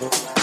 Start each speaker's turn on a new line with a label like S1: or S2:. S1: like